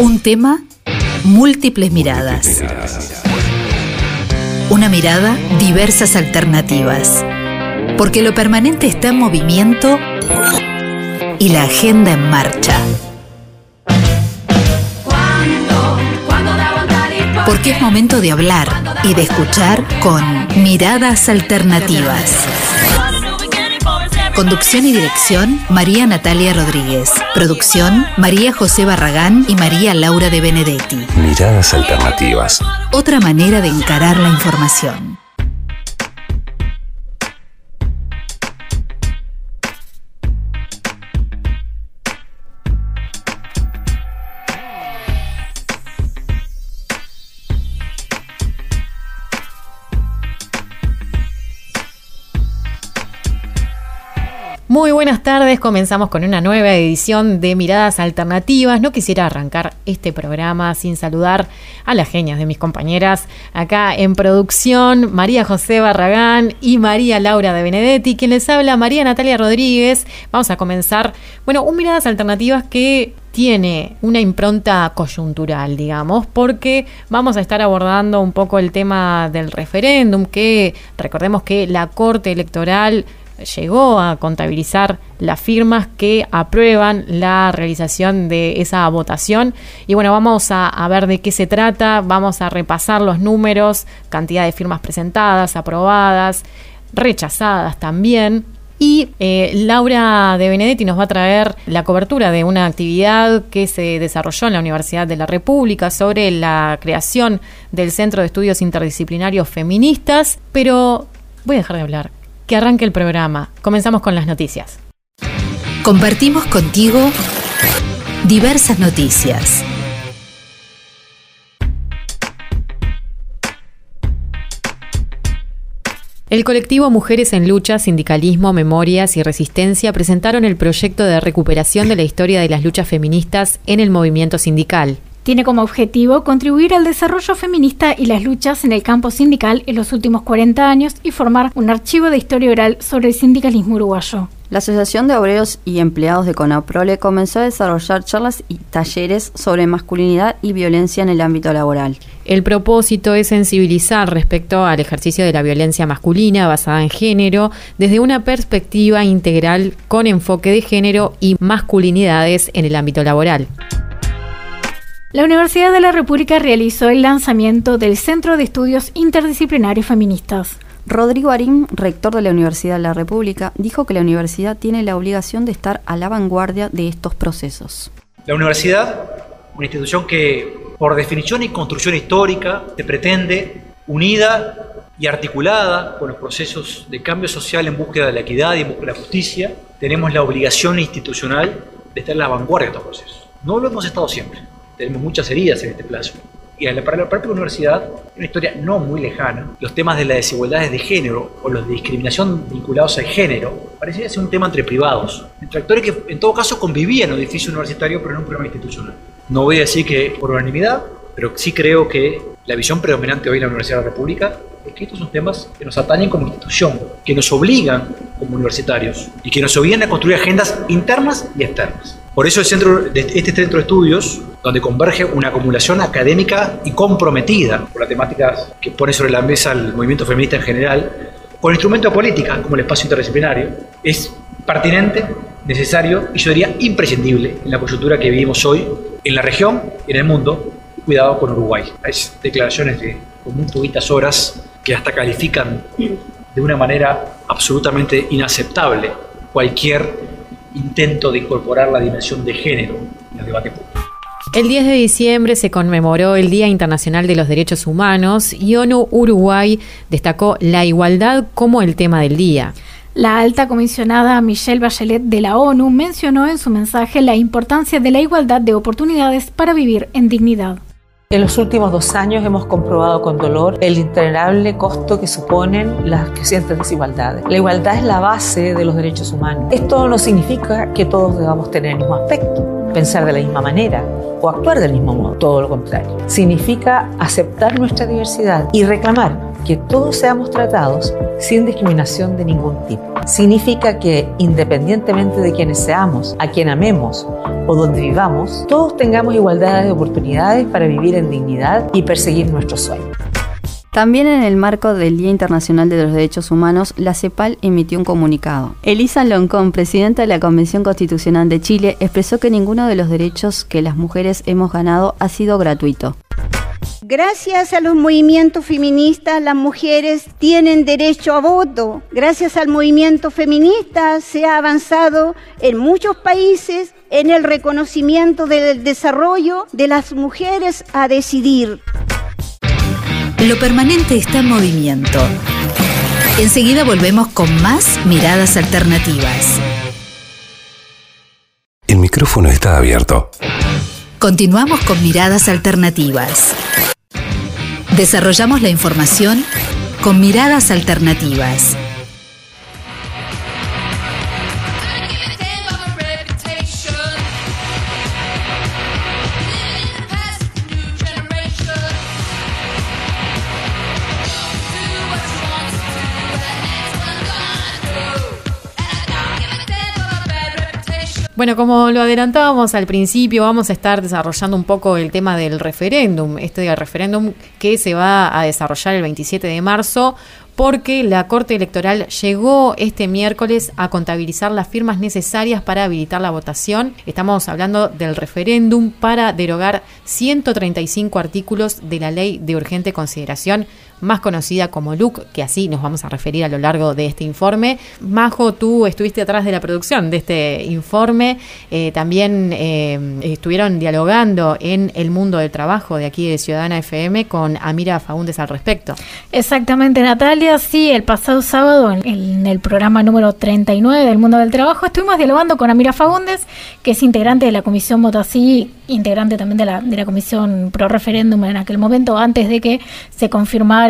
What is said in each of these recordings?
Un tema, múltiples miradas. Una mirada, diversas alternativas. Porque lo permanente está en movimiento y la agenda en marcha. Porque es momento de hablar y de escuchar con miradas alternativas. Conducción y dirección, María Natalia Rodríguez. Producción, María José Barragán y María Laura de Benedetti. Miradas alternativas. Otra manera de encarar la información. Buenas tardes, comenzamos con una nueva edición de Miradas Alternativas. No quisiera arrancar este programa sin saludar a las genias de mis compañeras acá en producción, María José Barragán y María Laura de Benedetti, quien les habla María Natalia Rodríguez. Vamos a comenzar, bueno, un Miradas Alternativas que tiene una impronta coyuntural, digamos, porque vamos a estar abordando un poco el tema del referéndum, que recordemos que la Corte Electoral llegó a contabilizar las firmas que aprueban la realización de esa votación. Y bueno, vamos a, ver de qué se trata, vamos a repasar los números, cantidad de firmas presentadas, aprobadas, rechazadas también. Y eh, Laura de Benedetti nos va a traer la cobertura de una actividad que se desarrolló en la Universidad de la República sobre la creación del Centro de Estudios Interdisciplinarios Feministas. Pero voy a dejar de hablar que arranque el programa. Comenzamos con las noticias. Compartimos contigo diversas noticias. El colectivo Mujeres en Lucha, Sindicalismo, Memorias y Resistencia presentaron el proyecto de recuperación de la historia de las luchas feministas en el movimiento sindical. Tiene como objetivo contribuir al desarrollo feminista y las luchas en el campo sindical en los últimos 40 años y formar un archivo de historia oral sobre el sindicalismo uruguayo. La Asociación de Obreros y Empleados de CONAPROLE comenzó a desarrollar charlas y talleres sobre masculinidad y violencia en el ámbito laboral. El propósito es sensibilizar respecto al ejercicio de la violencia masculina basada en género desde una perspectiva integral con enfoque de género y masculinidades en el ámbito laboral. La Universidad de la República realizó el lanzamiento del Centro de Estudios Interdisciplinarios Feministas. Rodrigo Arín, rector de la Universidad de la República, dijo que la universidad tiene la obligación de estar a la vanguardia de estos procesos. La universidad, una institución que por definición y construcción histórica se pretende unida y articulada con los procesos de cambio social en búsqueda de la equidad y en búsqueda de la justicia, tenemos la obligación institucional de estar a la vanguardia de estos procesos. No lo hemos estado siempre tenemos muchas heridas en este plazo. Y para la propia universidad, una historia no muy lejana, los temas de las desigualdades de género o los de discriminación vinculados al género parecía ser un tema entre privados, entre actores que en todo caso convivían en un edificio universitario pero en un programa institucional. No voy a decir que por unanimidad, pero sí creo que la visión predominante hoy en la Universidad de la República es que estos son temas que nos atañen como institución, que nos obligan como universitarios y que nos obligan a construir agendas internas y externas. Por eso el centro, este centro de estudios, donde converge una acumulación académica y comprometida por las temáticas que pone sobre la mesa el movimiento feminista en general, con instrumentos de política como el espacio interdisciplinario, es pertinente, necesario y yo diría imprescindible en la coyuntura que vivimos hoy en la región y en el mundo. Cuidado con Uruguay. Hay declaraciones de muy poquitas horas que hasta califican de una manera absolutamente inaceptable cualquier intento de incorporar la dimensión de género en el debate público. El 10 de diciembre se conmemoró el Día Internacional de los Derechos Humanos y ONU Uruguay destacó la igualdad como el tema del día. La alta comisionada Michelle Bachelet de la ONU mencionó en su mensaje la importancia de la igualdad de oportunidades para vivir en dignidad. En los últimos dos años hemos comprobado con dolor el intolerable costo que suponen las crecientes desigualdades. La igualdad es la base de los derechos humanos. Esto no significa que todos debamos tener el mismo aspecto, pensar de la misma manera o actuar del mismo modo, todo lo contrario. Significa aceptar nuestra diversidad y reclamar que todos seamos tratados sin discriminación de ningún tipo. significa que independientemente de quienes seamos, a quien amemos o donde vivamos, todos tengamos igualdad de oportunidades para vivir en dignidad y perseguir nuestros sueños. También en el marco del Día Internacional de los Derechos Humanos, la CEPAL emitió un comunicado. Elisa Loncón, presidenta de la Convención Constitucional de Chile, expresó que ninguno de los derechos que las mujeres hemos ganado ha sido gratuito. Gracias a los movimientos feministas, las mujeres tienen derecho a voto. Gracias al movimiento feminista se ha avanzado en muchos países en el reconocimiento del desarrollo de las mujeres a decidir. Lo permanente está en movimiento. Enseguida volvemos con más miradas alternativas. El micrófono está abierto. Continuamos con miradas alternativas. Desarrollamos la información con miradas alternativas. Bueno, como lo adelantábamos al principio, vamos a estar desarrollando un poco el tema del referéndum, este referéndum que se va a desarrollar el 27 de marzo porque la Corte Electoral llegó este miércoles a contabilizar las firmas necesarias para habilitar la votación. Estamos hablando del referéndum para derogar 135 artículos de la ley de urgente consideración más conocida como LUC, que así nos vamos a referir a lo largo de este informe. Majo, tú estuviste atrás de la producción de este informe, eh, también eh, estuvieron dialogando en el mundo del trabajo de aquí de Ciudadana FM con Amira Faúndez al respecto. Exactamente, Natalia, sí, el pasado sábado en, el programa número 39 del mundo del trabajo estuvimos dialogando con Amira Faúndez, que es integrante de la comisión Votasí, integrante también de la, de la comisión pro referéndum en aquel momento, antes de que se confirmara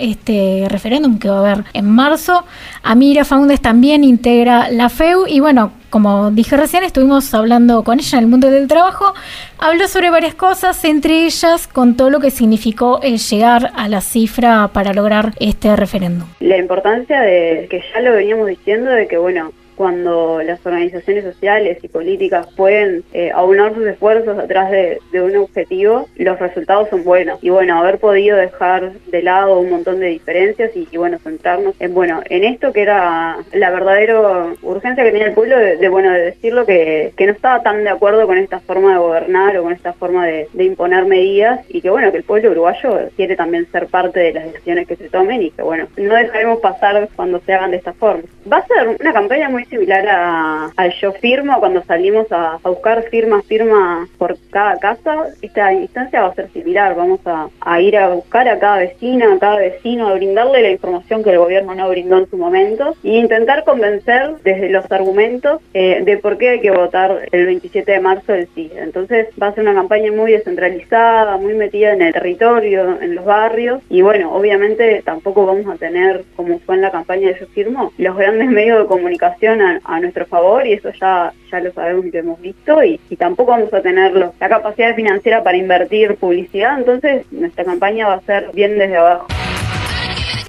este referéndum que va a haber en marzo. Amira Faundes también integra la FEU y bueno, como dije recién, estuvimos hablando con ella en el mundo del trabajo. Habló sobre varias cosas, entre ellas con todo lo que significó el llegar a la cifra para lograr este referéndum. La importancia de que ya lo veníamos diciendo, de que bueno, cuando las organizaciones sociales y políticas pueden eh, aunar sus esfuerzos atrás de, un objetivo, los resultados son buenos. Y bueno, haber podido dejar de lado un montón de diferencias y, bueno, centrarnos en, bueno, en esto que era la verdadera urgencia que tenía el pueblo de, bueno, de decirlo que, que, no estaba tan de acuerdo con esta forma de gobernar o con esta forma de, de imponer medidas y que bueno, que el pueblo uruguayo quiere también ser parte de las decisiones que se tomen y que bueno, no dejaremos pasar cuando se hagan de esta forma. Va a ser una campaña muy similar a, al Yo Firmo, cuando salimos a, buscar firmas, firmas por cada casa, esta instancia va a ser similar, vamos a, ir a buscar a cada vecina, a cada vecino, a brindarle la información que el gobierno no brindó en su momento e intentar convencer desde los argumentos eh, de por qué hay que votar el 27 de marzo el sí. Entonces va a ser una campaña muy descentralizada, muy metida en el territorio, en los barrios y bueno, obviamente tampoco vamos a tener, como fue en la campaña de Yo Firmo, los grandes medios de comunicación a, nuestro favor y eso ya, ya lo sabemos y lo hemos visto y, tampoco vamos a tener la capacidad financiera para invertir publicidad, entonces nuestra campaña va a ser bien desde abajo.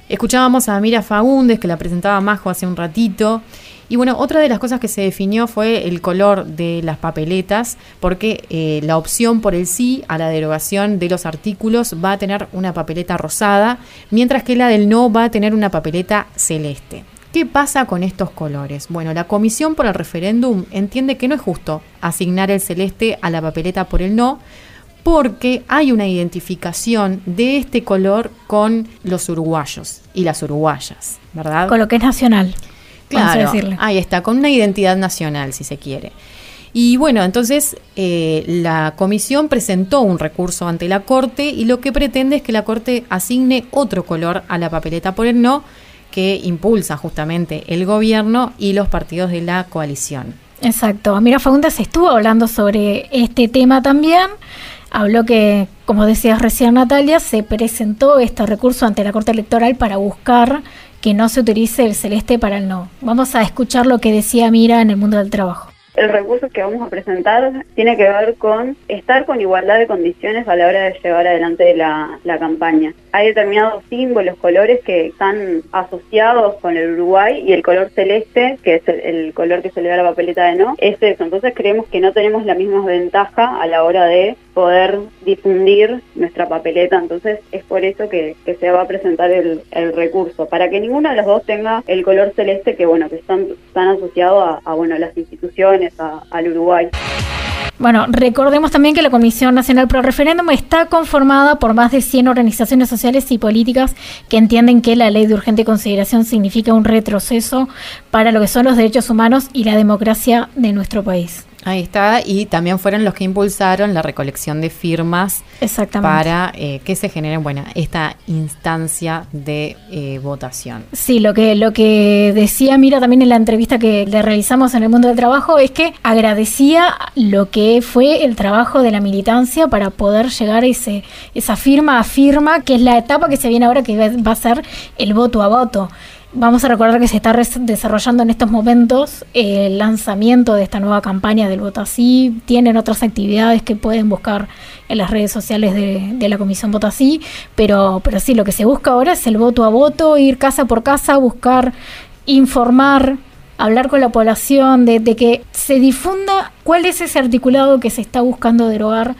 Escuchábamos a Mira Fagundes, que la presentaba Majo hace un ratito. Y bueno, otra de las cosas que se definió fue el color de las papeletas, porque eh, la opción por el sí a la derogación de los artículos va a tener una papeleta rosada, mientras que la del no va a tener una papeleta celeste. ¿Qué pasa con estos colores? Bueno, la Comisión por el Referéndum entiende que no es justo asignar el celeste a la papeleta por el no, porque hay una identificación de este color con los uruguayos y las uruguayas, ¿verdad? Con lo que es nacional. Claro, ahí está, con una identidad nacional, si se quiere. Y bueno, entonces eh, la comisión presentó un recurso ante la Corte y lo que pretende es que la Corte asigne otro color a la papeleta por el no, que impulsa justamente el gobierno y los partidos de la coalición. Exacto. Mira, Fagundes estuvo hablando sobre este tema también. Habló que, como decías recién Natalia, se presentó este recurso ante la Corte Electoral para buscar que no se utilice el celeste para el no. Vamos a escuchar lo que decía Mira en el mundo del trabajo. El recurso que vamos a presentar tiene que ver con estar con igualdad de condiciones a la hora de llevar adelante la, la campaña. Hay determinados símbolos, colores que están asociados con el Uruguay y el color celeste, que es el, color que se le da a la papeleta de no, es eso. Entonces creemos que no tenemos la misma ventaja a la hora de poder difundir nuestra papeleta. Entonces es por eso que, se va a presentar el, recurso, para que ninguno de los dos tenga el color celeste que bueno que están, están asociados a, bueno las instituciones, al Uruguay. Bueno, recordemos también que la Comisión Nacional Pro Referéndum está conformada por más de 100 organizaciones sociales y políticas que entienden que la ley de urgente consideración significa un retroceso para lo que son los derechos humanos y la democracia de nuestro país. Ahí está, y también fueron los que impulsaron la recolección de firmas para eh, que se genere bueno, esta instancia de eh, votación. Sí, lo que, lo que decía Mira también en la entrevista que le realizamos en el mundo del trabajo es que agradecía lo que fue el trabajo de la militancia para poder llegar a ese, esa firma a firma, que es la etapa que se viene ahora que va a ser el voto a voto. Vamos a recordar que se está desarrollando en estos momentos el lanzamiento de esta nueva campaña del Voto Así. Tienen otras actividades que pueden buscar en las redes sociales de, la Comisión Voto Así. Pero, pero sí, lo que se busca ahora es el voto a voto, ir casa por casa, buscar informar, hablar con la población, de, de que se difunda cuál es ese articulado que se está buscando derogar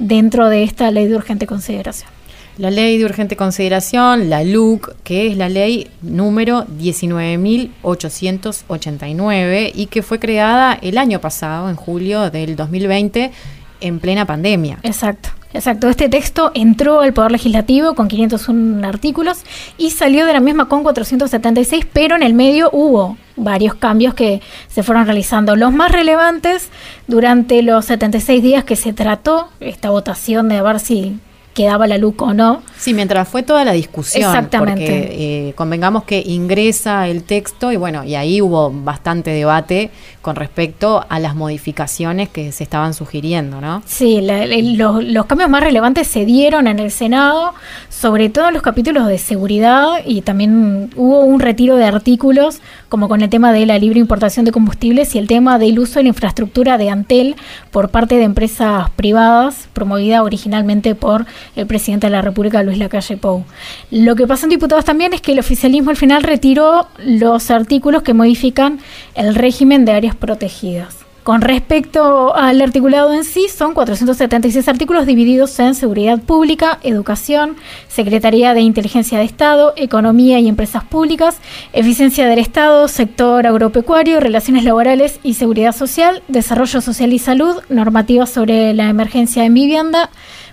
dentro de esta ley de urgente consideración. La ley de urgente consideración, la LUC, que es la ley número 19.889 y que fue creada el año pasado, en julio del 2020, en plena pandemia. Exacto. Exacto, este texto entró al Poder Legislativo con 501 artículos y salió de la misma con 476, pero en el medio hubo varios cambios que se fueron realizando. Los más relevantes durante los 76 días que se trató esta votación de ver si quedaba la luz o no. Sí, mientras fue toda la discusión. Exactamente. Porque eh, convengamos que ingresa el texto y bueno, y ahí hubo bastante debate con respecto a las modificaciones que se estaban sugiriendo, ¿no? Sí, los, los, cambios más relevantes se dieron en el Senado, sobre todo en los capítulos de seguridad y también hubo un retiro de artículos como con el tema de la libre importación de combustibles y el tema del uso de la infraestructura de Antel por parte de empresas privadas, promovida originalmente por el presidente de la República, Luis Lacalle Pou. Lo que pasa en diputados también es que el oficialismo al final retiró los artículos que modifican el régimen de áreas protegidas. Con respecto al articulado en sí, son 476 artículos divididos en seguridad pública, educación, Secretaría de Inteligencia de Estado, Economía y Empresas Públicas, eficiencia del Estado, sector agropecuario, relaciones laborales y seguridad social, desarrollo social y salud, normativas sobre la emergencia en vivienda,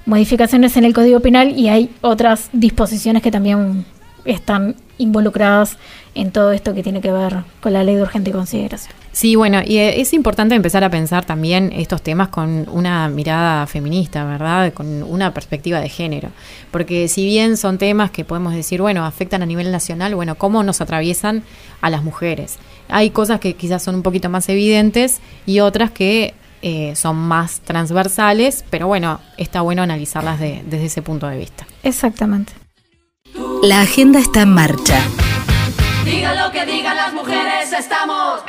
modificaciones en el Código Penal y hay otras disposiciones que también están involucradas en todo esto que tiene que ver con la ley de urgente consideración. Sí, bueno, y eh, es importante empezar a pensar también estos temas con una mirada feminista, ¿verdad? Con una perspectiva de género. Porque si bien son temas que podemos decir, bueno, afectan a nivel nacional, bueno, ¿cómo nos atraviesan a las mujeres? Hay cosas que quizás son un poquito más evidentes y otras que eh, son más transversales, pero bueno, está bueno analizarlas desde ese punto de vista. Exactamente. La agenda está en marcha. Digan lo que digan las mujeres, estamos.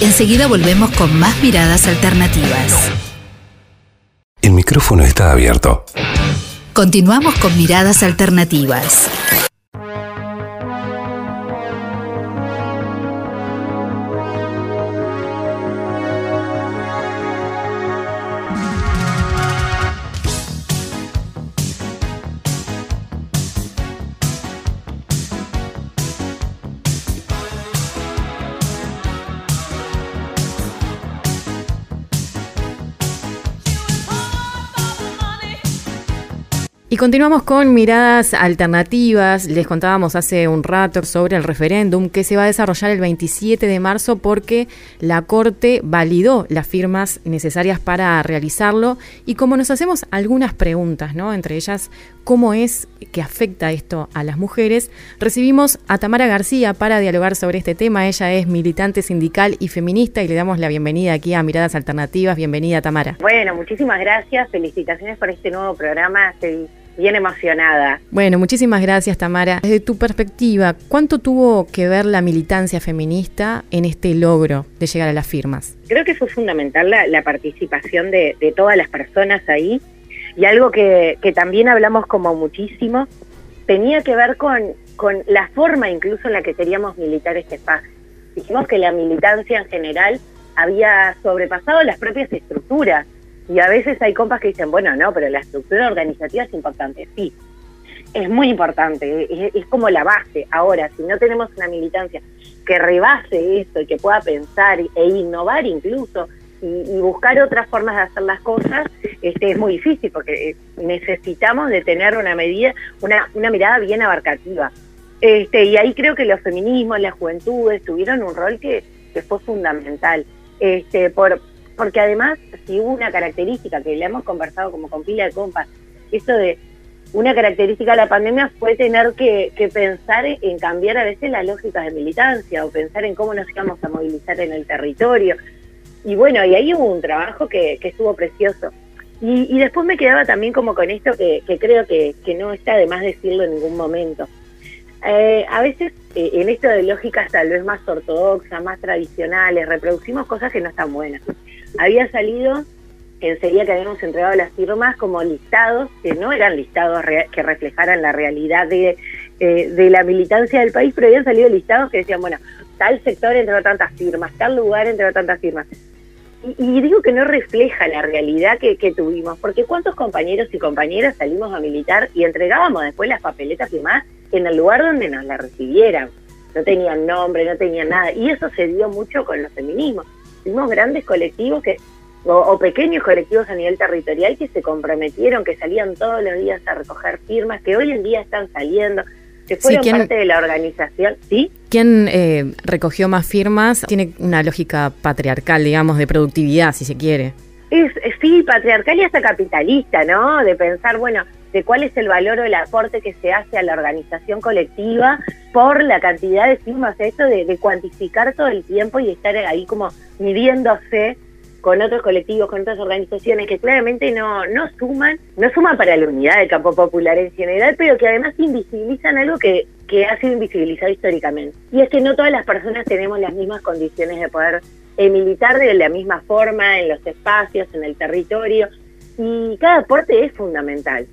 Enseguida volvemos con más miradas alternativas. El micrófono está abierto. Continuamos con miradas alternativas. Continuamos con miradas alternativas. Les contábamos hace un rato sobre el referéndum que se va a desarrollar el 27 de marzo porque la Corte validó las firmas necesarias para realizarlo. Y como nos hacemos algunas preguntas, ¿no? Entre ellas, ¿cómo es que afecta esto a las mujeres? Recibimos a Tamara García para dialogar sobre este tema. Ella es militante sindical y feminista y le damos la bienvenida aquí a Miradas Alternativas. Bienvenida, Tamara. Bueno, muchísimas gracias. Felicitaciones por este nuevo programa bien emocionada. Bueno, muchísimas gracias Tamara. Desde tu perspectiva, ¿cuánto tuvo que ver la militancia feminista en este logro de llegar a las firmas? Creo que fue fundamental la, participación de, todas las personas ahí. Y algo que, que también hablamos como muchísimo, tenía que ver con, con la forma incluso en la que queríamos militar este espacio. Dijimos que la militancia en general había sobrepasado las propias estructuras. Y a veces hay compas que dicen, bueno, no, pero la estructura organizativa es importante. Sí, es muy importante, es, como la base. Ahora, si no tenemos una militancia que rebase eso y que pueda pensar e innovar incluso y, buscar otras formas de hacer las cosas, este, es muy difícil porque necesitamos de tener una medida, una, una mirada bien abarcativa. Este, y ahí creo que los feminismos, las juventudes tuvieron un rol que, que fue fundamental. Este, por, porque además, si hubo una característica que le hemos conversado como con pila de compas, eso de una característica de la pandemia fue tener que, pensar en cambiar a veces las lógicas de militancia o pensar en cómo nos íbamos a movilizar en el territorio. Y bueno, y ahí hubo un trabajo que, estuvo precioso. Y, después me quedaba también como con esto que, creo que, no está de más decirlo en ningún momento. Eh, a veces eh, en esto de lógicas tal vez más ortodoxas, más tradicionales, reproducimos cosas que no están buenas. Había salido enseguida que habíamos entregado las firmas como listados, que no eran listados que reflejaran la realidad de, eh, de la militancia del país, pero habían salido listados que decían, bueno, tal sector entregó tantas firmas, tal lugar entregó tantas firmas. Y, digo que no refleja la realidad que, que, tuvimos, porque cuántos compañeros y compañeras salimos a militar y entregábamos después las papeletas y más en el lugar donde nos la recibieran. No tenían nombre, no tenían nada. Y eso se dio mucho con los feminismos. Tuvimos grandes colectivos que o, pequeños colectivos a nivel territorial que se comprometieron, que salían todos los días a recoger firmas, que hoy en día están saliendo, que fueron parte de la organización. ¿Sí? ¿Quién eh, recogió más firmas? Tiene una lógica patriarcal, digamos, de productividad, si se quiere. Es, sí, patriarcal y hasta capitalista, ¿no? De pensar, bueno, de cuál es el valor o el aporte que se hace a la organización colectiva por la cantidad de firmas, esto de, de cuantificar todo el tiempo y estar ahí como midiéndose con otros colectivos, con otras organizaciones que claramente no, no suman, no suman para la unidad del campo popular en general, pero que además invisibilizan algo que, que ha sido invisibilizado históricamente. Y es que no todas las personas tenemos las mismas condiciones de poder eh, militar de la misma forma en los espacios, en el territorio, y cada aporte es fundamental.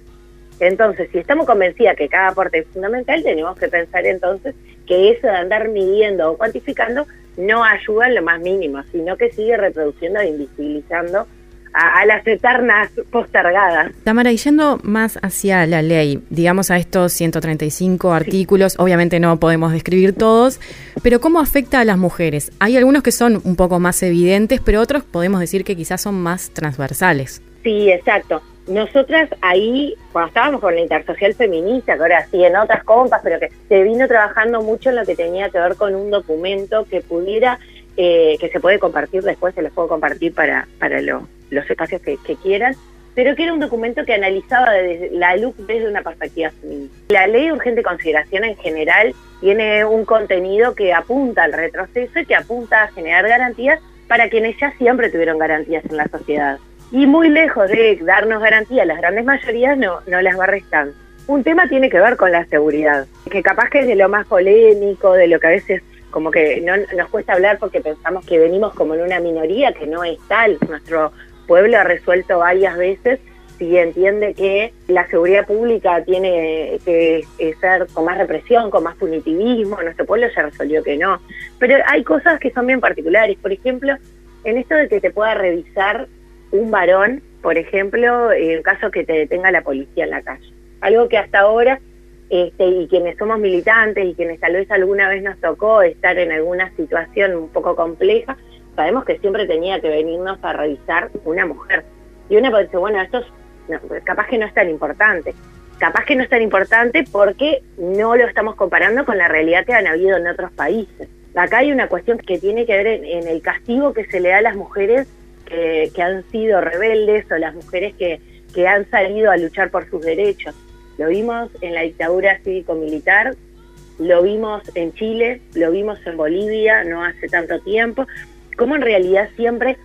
Entonces, si estamos convencidas que cada aporte es fundamental, tenemos que pensar entonces que eso de andar midiendo o cuantificando no ayuda en lo más mínimo, sino que sigue reproduciendo e invisibilizando a, las eternas postergadas. Tamara, y yendo más hacia la ley, digamos a estos 135 artículos, obviamente no podemos describir todos, pero ¿cómo afecta a las mujeres? Hay algunos que son un poco más evidentes, pero otros podemos decir que quizás son más transversales. Sí, exacto. Nosotras ahí, cuando estábamos con la intersocial feminista, que ahora sí en otras compas, pero que se vino trabajando mucho en lo que tenía que ver con un documento que pudiera, eh, que se puede compartir después, se los puedo compartir para, para los espacios que, quieran, pero que era un documento que analizaba desde la luz desde una perspectiva feminista. La ley de urgente consideración en general tiene un contenido que apunta al retroceso y que apunta a generar garantías para quienes ya siempre tuvieron garantías en la sociedad y muy lejos de darnos garantía, las grandes mayorías no, no las va restando. Un tema tiene que ver con la seguridad, que capaz que es de lo más polémico, de lo que a veces como que no nos cuesta hablar porque pensamos que venimos como en una minoría, que no es tal. Nuestro pueblo ha resuelto varias veces si entiende que la seguridad pública tiene que ser con más represión, con más punitivismo, nuestro pueblo ya resolvió que no. Pero hay cosas que son bien particulares, por ejemplo, en esto de que te pueda revisar un varón, por ejemplo, en caso que te detenga la policía en la calle. Algo que hasta ahora, este, y quienes somos militantes y quienes tal vez alguna vez nos tocó estar en alguna situación un poco compleja, sabemos que siempre tenía que venirnos a revisar una mujer. Y una decir, bueno, esto es, capaz que no es tan importante. Capaz que no es tan importante porque no lo estamos comparando con la realidad que han habido en otros países. Acá hay una cuestión que tiene que ver en el castigo que se le da a las mujeres que, han sido rebeldes o las mujeres que, que han salido a luchar por sus derechos. Lo vimos en la dictadura cívico-militar, lo vimos en Chile, lo vimos en Bolivia no hace tanto tiempo, como en realidad siempre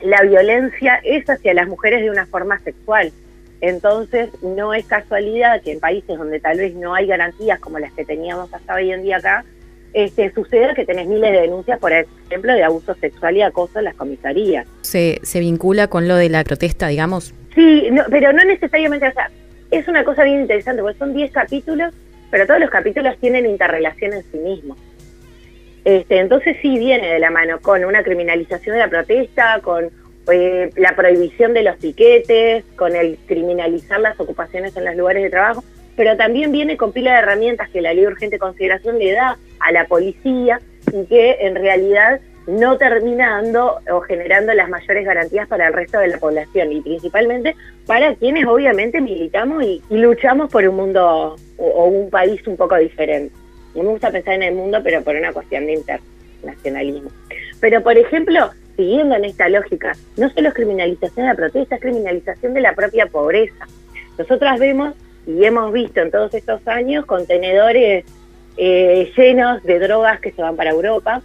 la violencia es hacia las mujeres de una forma sexual. Entonces no es casualidad que en países donde tal vez no hay garantías como las que teníamos hasta hoy en día acá, este, sucede que tenés miles de denuncias, por ejemplo, de abuso sexual y acoso en las comisarías. ¿Se, ¿Se vincula con lo de la protesta, digamos? Sí, pero no necesariamente, o sea, es una cosa bien interesante, porque son 10 capítulos, pero todos los capítulos tienen interrelación en sí mismos. Este, entonces sí viene de la mano con una criminalización de la protesta, con eh, la prohibición de los piquetes, con el criminalizar las ocupaciones en los lugares de trabajo, pero también viene con pila de herramientas que la ley de urgente consideración le da a la policía y que en realidad no termina dando o generando las mayores garantías para el resto de la población y principalmente para quienes obviamente militamos y, luchamos por un mundo o, un país un poco diferente. No me gusta pensar en el mundo, pero por una cuestión de internacionalismo. Pero, por ejemplo, siguiendo en esta lógica, no solo es criminalización de la protesta, es criminalización de la propia pobreza. Nosotras vemos y hemos visto en todos estos años contenedores eh, llenos de drogas que se van para Europa,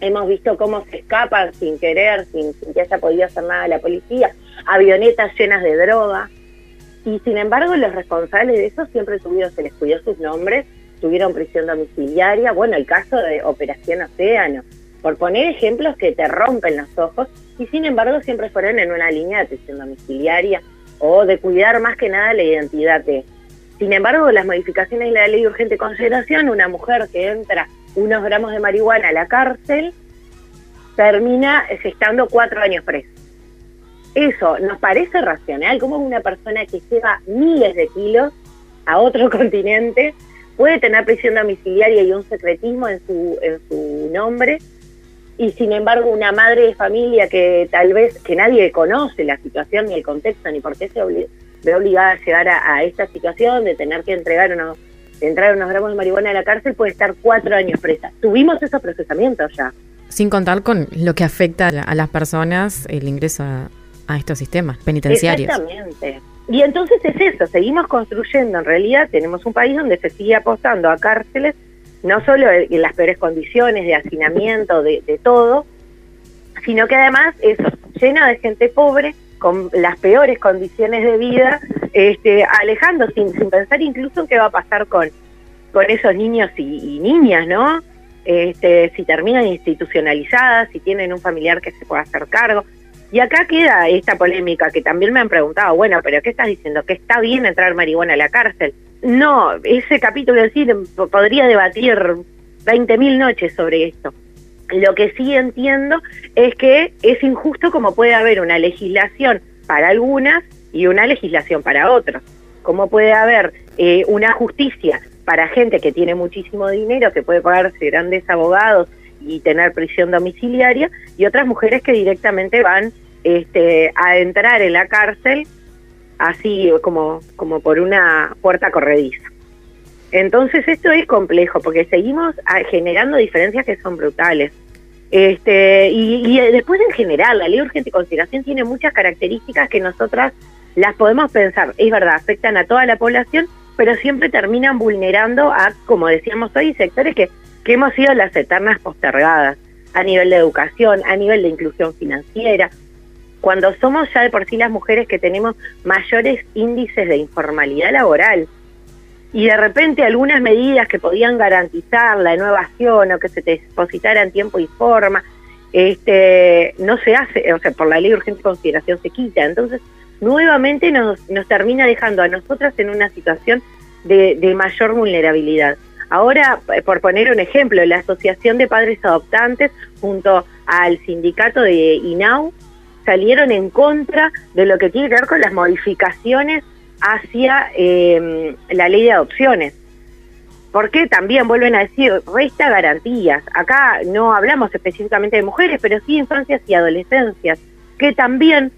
hemos visto cómo se escapan sin querer, sin, que haya podido hacer nada la policía, avionetas llenas de droga. Y sin embargo, los responsables de eso siempre tuvieron, se les cuidó sus nombres, tuvieron prisión domiciliaria. Bueno, el caso de Operación Océano, por poner ejemplos que te rompen los ojos, y sin embargo, siempre fueron en una línea de prisión domiciliaria o de cuidar más que nada la identidad de. Sin embargo, las modificaciones de la ley de urgente consideración, una mujer que entra unos gramos de marihuana a la cárcel, termina estando cuatro años preso. Eso nos parece racional, como una persona que lleva miles de kilos a otro continente puede tener prisión domiciliaria y un secretismo en su, en su nombre, y sin embargo una madre de familia que tal vez que nadie conoce la situación ni el contexto ni por qué se ve obligada a llegar a, a esta situación de tener que entregar unos entrar unos gramos de marihuana a la cárcel puede estar cuatro años presa. Tuvimos esos procesamientos ya. Sin contar con lo que afecta a las personas el ingreso a, estos sistemas penitenciarios. Exactamente. Y entonces es eso, seguimos construyendo, en realidad tenemos un país donde se sigue apostando a cárceles, no solo en las peores condiciones de hacinamiento, de, de todo, sino que además es lleno de gente pobre, con las peores condiciones de vida, este, alejando sin, sin pensar incluso en qué va a pasar con, con esos niños y, niñas, ¿no? Este, si terminan institucionalizadas, si tienen un familiar que se pueda hacer cargo. Y acá queda esta polémica que también me han preguntado, bueno, pero ¿qué estás diciendo? ¿Que está bien entrar marihuana a la cárcel? No, ese capítulo sí podría debatir 20.000 noches sobre esto. Lo que sí entiendo es que es injusto como puede haber una legislación para algunas y una legislación para otros. Como puede haber eh, una justicia para gente que tiene muchísimo dinero, que puede pagarse grandes abogados y tener prisión domiciliaria, y otras mujeres que directamente van este, a entrar en la cárcel así como, como por una puerta corrediza. Entonces esto es complejo porque seguimos ah, generando diferencias que son brutales. Este, y, después en general, la ley de urgente consideración tiene muchas características que nosotras las podemos pensar, es verdad, afectan a toda la población, pero siempre terminan vulnerando a, como decíamos hoy, sectores que, que hemos sido las eternas postergadas, a nivel de educación, a nivel de inclusión financiera. Cuando somos ya de por sí las mujeres que tenemos mayores índices de informalidad laboral, y de repente algunas medidas que podían garantizar la innovación o que se depositara en tiempo y forma, este, no se hace, o sea, por la ley de urgente consideración se quita. Entonces, nuevamente nos, nos termina dejando a nosotras en una situación de, de mayor vulnerabilidad. Ahora, por poner un ejemplo, la Asociación de Padres Adoptantes junto al sindicato de INAU salieron en contra de lo que tiene que ver con las modificaciones hacia em, la ley de adopciones. Porque también vuelven a decir, resta garantías. Acá no hablamos específicamente de mujeres, pero sí infancias y adolescencias, que también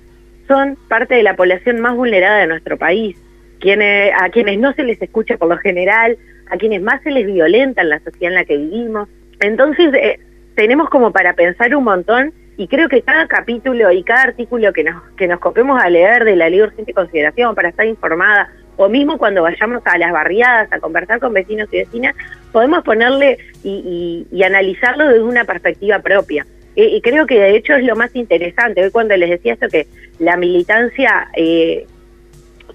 son parte de la población más vulnerada de nuestro país, quienes, a quienes no se les escucha por lo general, a quienes más se les violenta en la sociedad en la que vivimos. Entonces, eh, tenemos como para pensar un montón y creo que cada capítulo y cada artículo que nos, que nos copemos a leer de la ley de urgente consideración para estar informada, o mismo cuando vayamos a las barriadas a conversar con vecinos y vecinas, podemos ponerle y, analizarlo desde una perspectiva propia. y creo que de hecho es lo más interesante. Hoy cuando les decía esto que la militancia eh,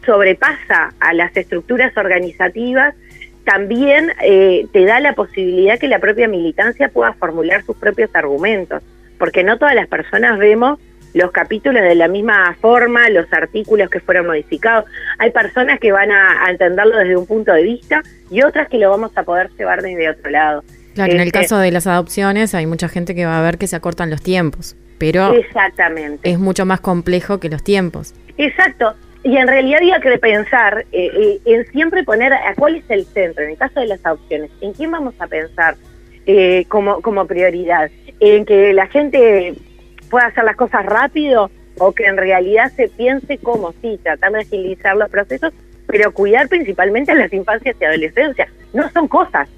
sobrepasa a las estructuras organizativas, también eh, te da la posibilidad que la propia militancia pueda formular sus propios argumentos porque no todas las personas vemos los capítulos de la misma forma, los artículos que fueron modificados. Hay personas que van a, a entenderlo desde un punto de vista y otras que lo vamos a poder llevar desde otro lado. Claro, en el Este, caso de las adopciones hay mucha gente que va a ver que se acortan los tiempos, pero Exactamente. es mucho más complejo que los tiempos. Exacto. Y en realidad había que pensar eh, eh, en siempre poner a cuál es el centro, en el caso de las adopciones, en quién vamos a pensar eh, como, como prioridad, en que la gente pueda hacer las cosas rápido o que en realidad se piense como sí, tratar de agilizar los procesos, pero cuidar principalmente a las infancias y adolescencias. No son cosas,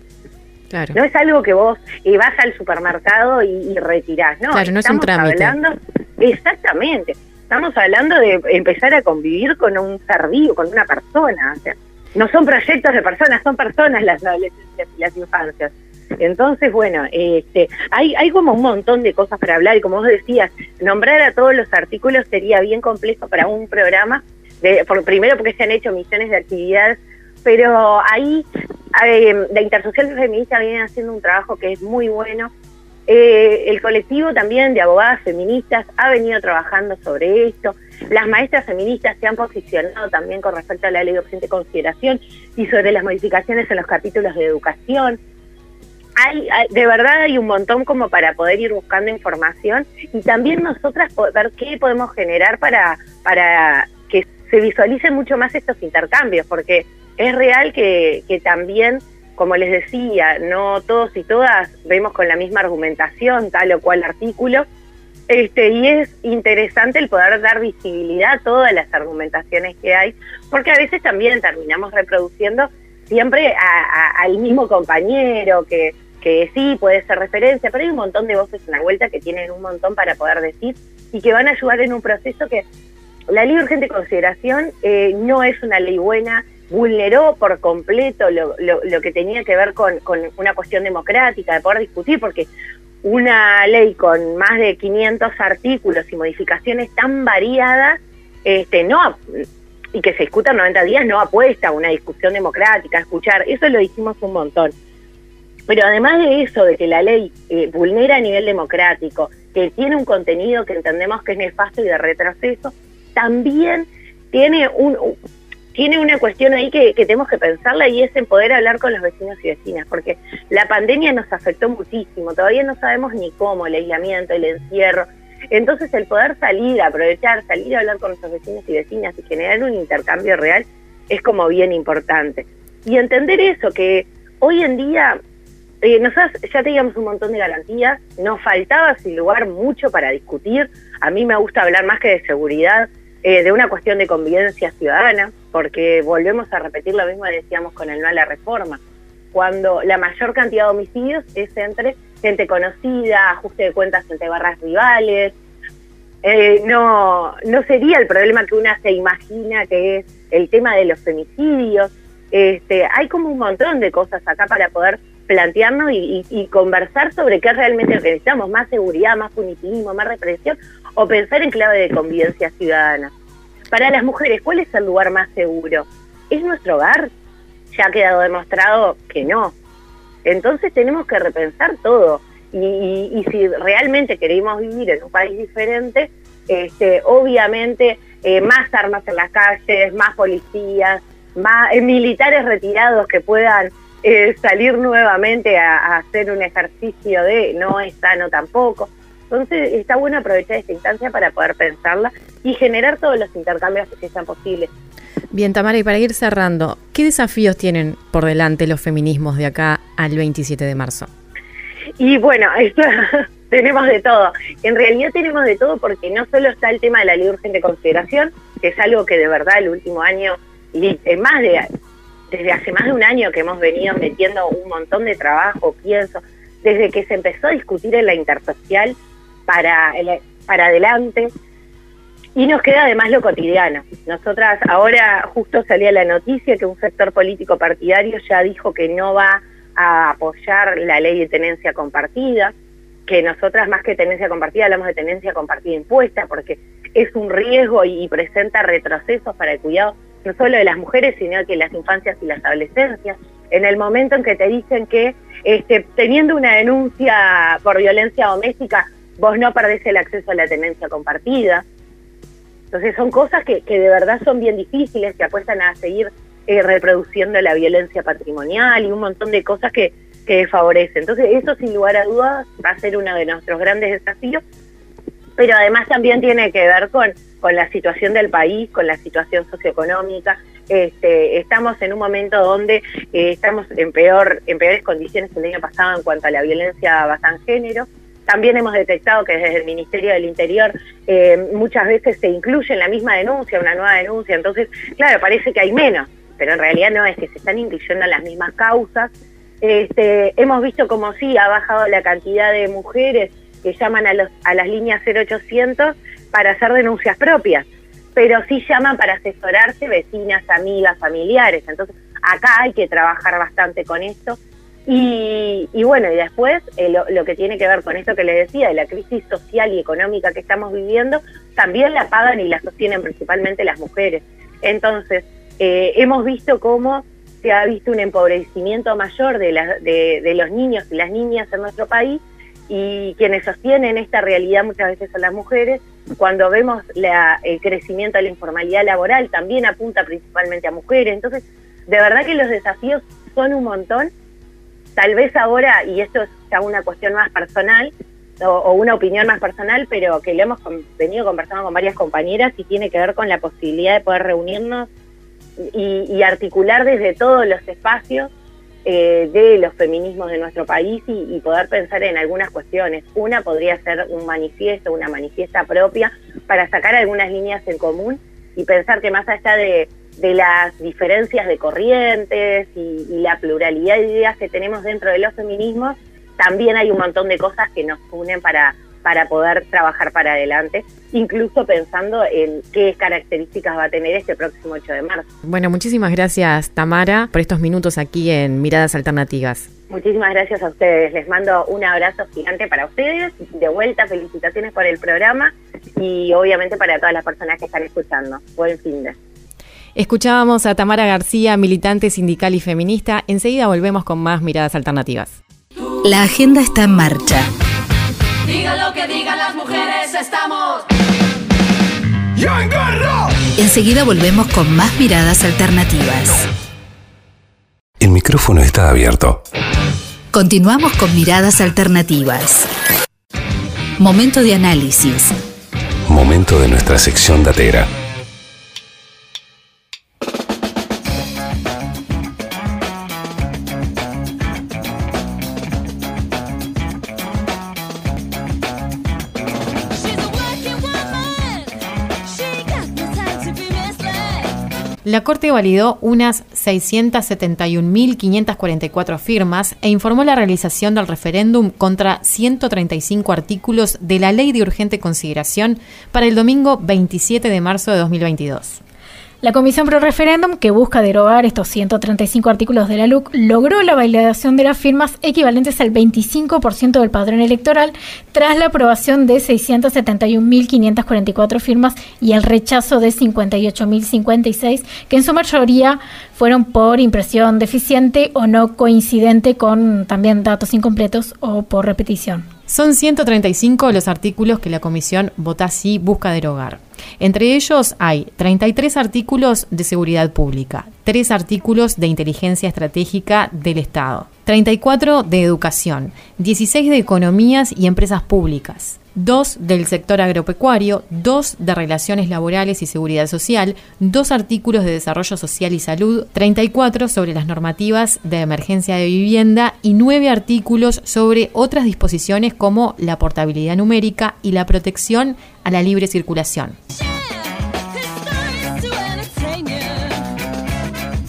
Claro. no es algo que vos eh, vas al supermercado y, y retirás, ¿no? Claro, no es un Estamos trámite. hablando, exactamente, estamos hablando de empezar a convivir con un ser vivo, con una persona, o sea, no son proyectos de personas, son personas las adolescencias y las infancias. Entonces, bueno, este, hay, hay como un montón de cosas para hablar y como vos decías, nombrar a todos los artículos sería bien complejo para un programa, de, por, primero porque se han hecho millones de actividades, pero ahí eh, la Intersocial Feminista viene haciendo un trabajo que es muy bueno. Eh, el colectivo también de abogadas feministas ha venido trabajando sobre esto. Las maestras feministas se han posicionado también con respecto a la ley de de consideración y sobre las modificaciones en los capítulos de educación. Hay, de verdad hay un montón como para poder ir buscando información y también nosotras ver qué podemos generar para, para que se visualicen mucho más estos intercambios, porque es real que, que también, como les decía, no todos y todas vemos con la misma argumentación tal o cual artículo, este, y es interesante el poder dar visibilidad a todas las argumentaciones que hay, porque a veces también terminamos reproduciendo siempre a- al mismo compañero que, que sí puede ser referencia, pero hay un montón de voces en la vuelta que tienen un montón para poder decir y que van a ayudar en un proceso que la ley de urgente consideración eh, no es una ley buena, vulneró por completo lo, lo- lo que tenía que ver con, con una cuestión democrática, de poder discutir, porque una ley con más de 500 artículos y modificaciones tan variadas, este, no y que se discuta en 90 días no apuesta a una discusión democrática, a escuchar, eso lo dijimos un montón. Pero además de eso, de que la ley eh, vulnera a nivel democrático, que tiene un contenido que entendemos que es nefasto y de retroceso, también tiene un tiene una cuestión ahí que, que tenemos que pensarla y es en poder hablar con los vecinos y vecinas, porque la pandemia nos afectó muchísimo, todavía no sabemos ni cómo, el aislamiento, el encierro. Entonces el poder salir, aprovechar, salir a hablar con nuestros vecinos y vecinas y generar un intercambio real es como bien importante. Y entender eso, que hoy en día eh, nosotros ya teníamos un montón de garantías, nos faltaba sin lugar mucho para discutir. A mí me gusta hablar más que de seguridad, eh, de una cuestión de convivencia ciudadana, porque volvemos a repetir lo mismo que decíamos con el no a la reforma. Cuando la mayor cantidad de homicidios es entre gente conocida, ajuste de cuentas entre barras rivales, eh, no, no sería el problema que una se imagina que es el tema de los femicidios. Este, hay como un montón de cosas acá para poder plantearnos y, y- y conversar sobre qué realmente necesitamos, más seguridad, más punitivismo, más represión, o pensar en clave de convivencia ciudadana. Para las mujeres, ¿cuál es el lugar más seguro? ¿Es nuestro hogar? Ya ha quedado demostrado que no. Entonces tenemos que repensar todo. Y, si realmente queremos vivir en un país diferente, este, obviamente eh, más armas en las calles, más policías, más eh, militares retirados que puedan eh, salir nuevamente a, a hacer un ejercicio de no es sano tampoco. Entonces está bueno aprovechar esta instancia para poder pensarla y generar todos los intercambios que sean posibles. Bien, Tamara, y para ir cerrando, ¿qué desafíos tienen por delante los feminismos de acá al 27 de marzo? Y bueno, tenemos de todo. En realidad tenemos de todo porque no solo está el tema de la ley de urgente consideración, que es algo que de verdad el último año, y más de, desde hace más de un año que hemos venido metiendo un montón de trabajo, pienso, desde que se empezó a discutir en la intersocial para, para adelante, y nos queda además lo cotidiano. Nosotras ahora justo salía la noticia que un sector político partidario ya dijo que no va a apoyar la ley de tenencia compartida, que nosotras más que tenencia compartida hablamos de tenencia compartida impuesta, porque es un riesgo y, presenta retrocesos para el cuidado no solo de las mujeres, sino que las infancias y las adolescencias. En el momento en que te dicen que este, teniendo una denuncia por violencia doméstica vos no perdés el acceso a la tenencia compartida. Entonces son cosas que, que de verdad son bien difíciles, que apuestan a seguir eh, reproduciendo la violencia patrimonial y un montón de cosas que, que favorecen. Entonces eso sin lugar a dudas va a ser uno de nuestros grandes desafíos, pero además también tiene que ver con, con la situación del país, con la situación socioeconómica. Este, estamos en un momento donde eh, estamos en peor en peores condiciones que el año pasado en cuanto a la violencia basada en género. También hemos detectado que desde el Ministerio del Interior eh, muchas veces se incluye en la misma denuncia una nueva denuncia. Entonces, claro, parece que hay menos, pero en realidad no es que se están incluyendo las mismas causas. Este, hemos visto como sí ha bajado la cantidad de mujeres que llaman a, los, a las líneas 0800 para hacer denuncias propias, pero sí llaman para asesorarse vecinas, amigas, familiares. Entonces, acá hay que trabajar bastante con esto. Y, y bueno, y después eh, lo, lo, que tiene que ver con esto que les decía, de la crisis social y económica que estamos viviendo, también la pagan y la sostienen principalmente las mujeres. Entonces, eh, hemos visto cómo se ha visto un empobrecimiento mayor de, la, de, los niños y las niñas en nuestro país y quienes sostienen esta realidad muchas veces son las mujeres. Cuando vemos la, el crecimiento de la informalidad laboral, también apunta principalmente a mujeres. Entonces, de verdad que los desafíos son un montón. Tal vez ahora, y esto es ya una cuestión más personal, o, una opinión más personal, pero que lo hemos con, venido conversando con varias compañeras y tiene que ver con la posibilidad de poder reunirnos y, y articular desde todos los espacios eh, de los feminismos de nuestro país y, y, poder pensar en algunas cuestiones. Una podría ser un manifiesto, una manifiesta propia para sacar algunas líneas en común y pensar que más allá de, de las diferencias de corrientes y, y, la pluralidad de ideas que tenemos dentro de los feminismos, también hay un montón de cosas que nos unen para para poder trabajar para adelante, incluso pensando en qué características va a tener este próximo 8 de marzo. Bueno, muchísimas gracias Tamara por estos minutos aquí en Miradas Alternativas. Muchísimas gracias a ustedes. Les mando un abrazo gigante para ustedes. De vuelta, felicitaciones por el programa y obviamente para todas las personas que están escuchando. Buen fin de. Escuchábamos a Tamara García, militante sindical y feminista. Enseguida volvemos con más miradas alternativas. La agenda está en marcha. Diga lo que digan las mujeres, estamos. ¡Ya en guerra! Enseguida volvemos con más miradas alternativas. El micrófono está abierto. Continuamos con miradas alternativas. Momento de análisis. Momento de nuestra sección datera. La Corte validó unas 671.544 firmas e informó la realización del referéndum contra 135 artículos de la Ley de Urgente Consideración para el domingo 27 de marzo de 2022. La Comisión Pro Referéndum, que busca derogar estos 135 artículos de la LUC, logró la validación de las firmas equivalentes al 25% del padrón electoral tras la aprobación de 671.544 firmas y el rechazo de 58.056, que en su mayoría fueron por impresión deficiente o no coincidente con también datos incompletos o por repetición. Son 135 los artículos que la Comisión Vota Sí busca derogar. Entre ellos hay 33 artículos de seguridad pública, 3 artículos de inteligencia estratégica del Estado, 34 de educación, 16 de economías y empresas públicas, 2 del sector agropecuario, 2 de relaciones laborales y seguridad social, 2 artículos de desarrollo social y salud, 34 sobre las normativas de emergencia de vivienda y 9 artículos sobre otras disposiciones como la portabilidad numérica y la protección a la libre circulación.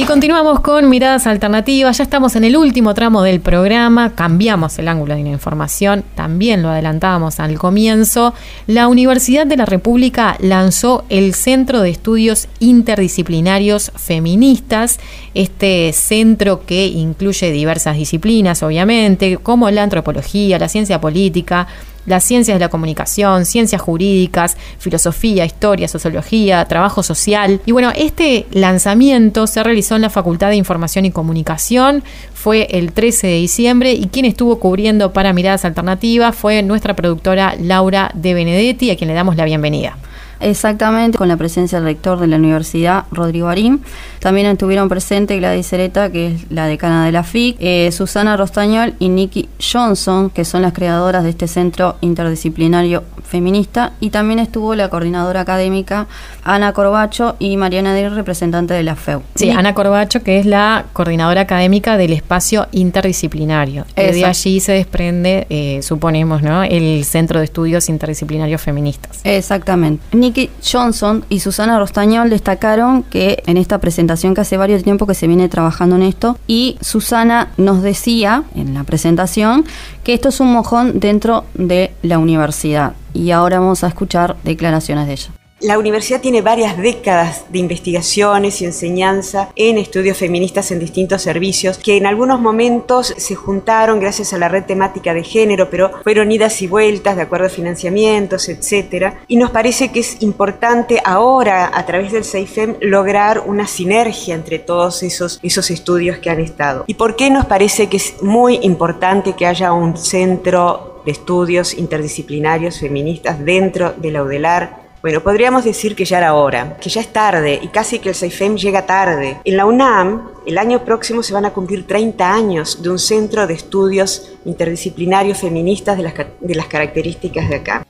Y continuamos con miradas alternativas. Ya estamos en el último tramo del programa. Cambiamos el ángulo de la información. También lo adelantábamos al comienzo. La Universidad de la República lanzó el Centro de Estudios Interdisciplinarios Feministas. Este centro que incluye diversas disciplinas, obviamente, como la antropología, la ciencia política, las ciencias de la comunicación, ciencias jurídicas, filosofía, historia, sociología, trabajo social. Y bueno, este lanzamiento se realizó en la Facultad de Información y Comunicación, fue el 13 de diciembre y quien estuvo cubriendo para Miradas Alternativas fue nuestra productora Laura de Benedetti, a quien le damos la bienvenida. Exactamente, con la presencia del rector de la universidad, Rodrigo Arín. También estuvieron presentes Gladys Cereta, que es la decana de la FIC, eh, Susana Rostañol y Nikki Johnson, que son las creadoras de este centro interdisciplinario feminista. Y también estuvo la coordinadora académica Ana Corbacho y Mariana Dir, representante de la FEU. Sí, Ana Corbacho, que es la coordinadora académica del espacio interdisciplinario. De allí se desprende, eh, suponemos, ¿no? el Centro de Estudios Interdisciplinarios Feministas. Exactamente. Nikki Johnson y Susana Rostañol destacaron que en esta presentación que hace varios tiempo que se viene trabajando en esto y Susana nos decía en la presentación que esto es un mojón dentro de la universidad y ahora vamos a escuchar declaraciones de ella. La universidad tiene varias décadas de investigaciones y enseñanza en estudios feministas en distintos servicios que en algunos momentos se juntaron gracias a la red temática de género, pero fueron idas y vueltas de acuerdo a financiamientos, etc. Y nos parece que es importante ahora, a través del CEIFEM, lograr una sinergia entre todos esos, esos estudios que han estado. ¿Y por qué nos parece que es muy importante que haya un centro de estudios interdisciplinarios feministas dentro de la UDELAR bueno, podríamos decir que ya era hora, que ya es tarde y casi que el CEIFEM llega tarde. En la UNAM, el año próximo se van a cumplir 30 años de un centro de estudios interdisciplinarios feministas de las, de las características de acá.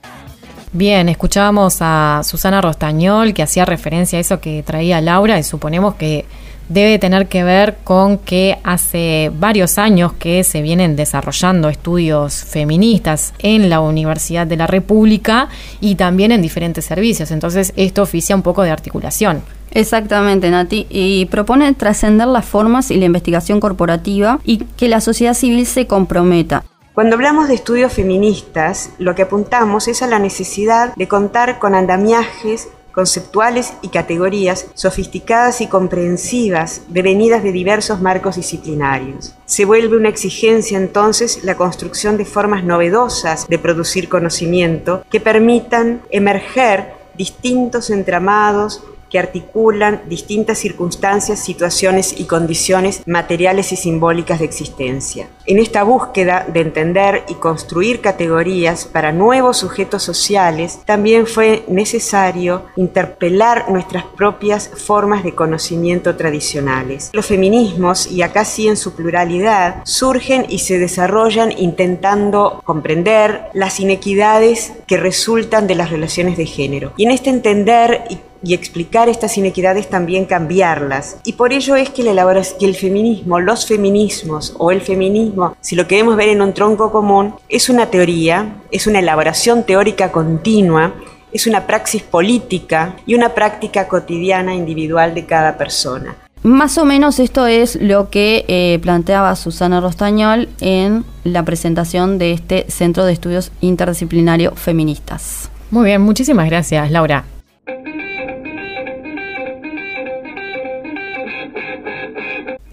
Bien, escuchábamos a Susana Rostañol que hacía referencia a eso que traía Laura y suponemos que debe tener que ver con que hace varios años que se vienen desarrollando estudios feministas en la Universidad de la República y también en diferentes servicios. Entonces esto oficia un poco de articulación. Exactamente, Nati. Y propone trascender las formas y la investigación corporativa y que la sociedad civil se comprometa. Cuando hablamos de estudios feministas, lo que apuntamos es a la necesidad de contar con andamiajes conceptuales y categorías sofisticadas y comprensivas devenidas de diversos marcos disciplinarios. Se vuelve una exigencia entonces la construcción de formas novedosas de producir conocimiento que permitan emerger distintos entramados que articulan distintas circunstancias, situaciones y condiciones materiales y simbólicas de existencia. En esta búsqueda de entender y construir categorías para nuevos sujetos sociales, también fue necesario interpelar nuestras propias formas de conocimiento tradicionales. Los feminismos, y acá sí en su pluralidad, surgen y se desarrollan intentando comprender las inequidades que resultan de las relaciones de género. Y en este entender y y explicar estas inequidades también cambiarlas. Y por ello es que, la que el feminismo, los feminismos o el feminismo, si lo queremos ver en un tronco común, es una teoría, es una elaboración teórica continua, es una praxis política y una práctica cotidiana individual de cada persona. Más o menos esto es lo que eh, planteaba Susana Rostañol en la presentación de este Centro de Estudios Interdisciplinario Feministas. Muy bien, muchísimas gracias, Laura.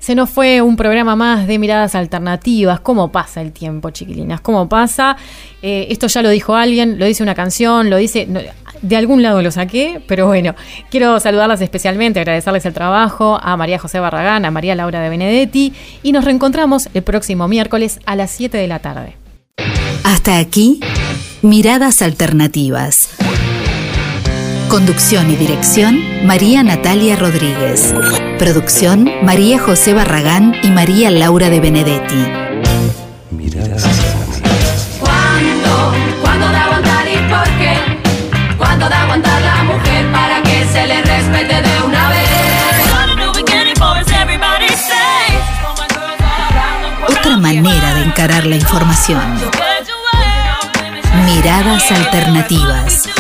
Se nos fue un programa más de miradas alternativas. ¿Cómo pasa el tiempo, chiquilinas? ¿Cómo pasa? Eh, esto ya lo dijo alguien, lo dice una canción, lo dice. de algún lado lo saqué, pero bueno, quiero saludarlas especialmente, agradecerles el trabajo a María José Barragán, a María Laura de Benedetti y nos reencontramos el próximo miércoles a las 7 de la tarde. Hasta aquí, miradas alternativas. Conducción y dirección, María Natalia Rodríguez. Producción, María José Barragán y María Laura de Benedetti. Miradas ¿Cuándo? ¿Cuándo de aguantar y por qué? ¿Cuándo de aguantar la mujer para que se le respete de una vez? Otra manera de encarar la información. Miradas alternativas.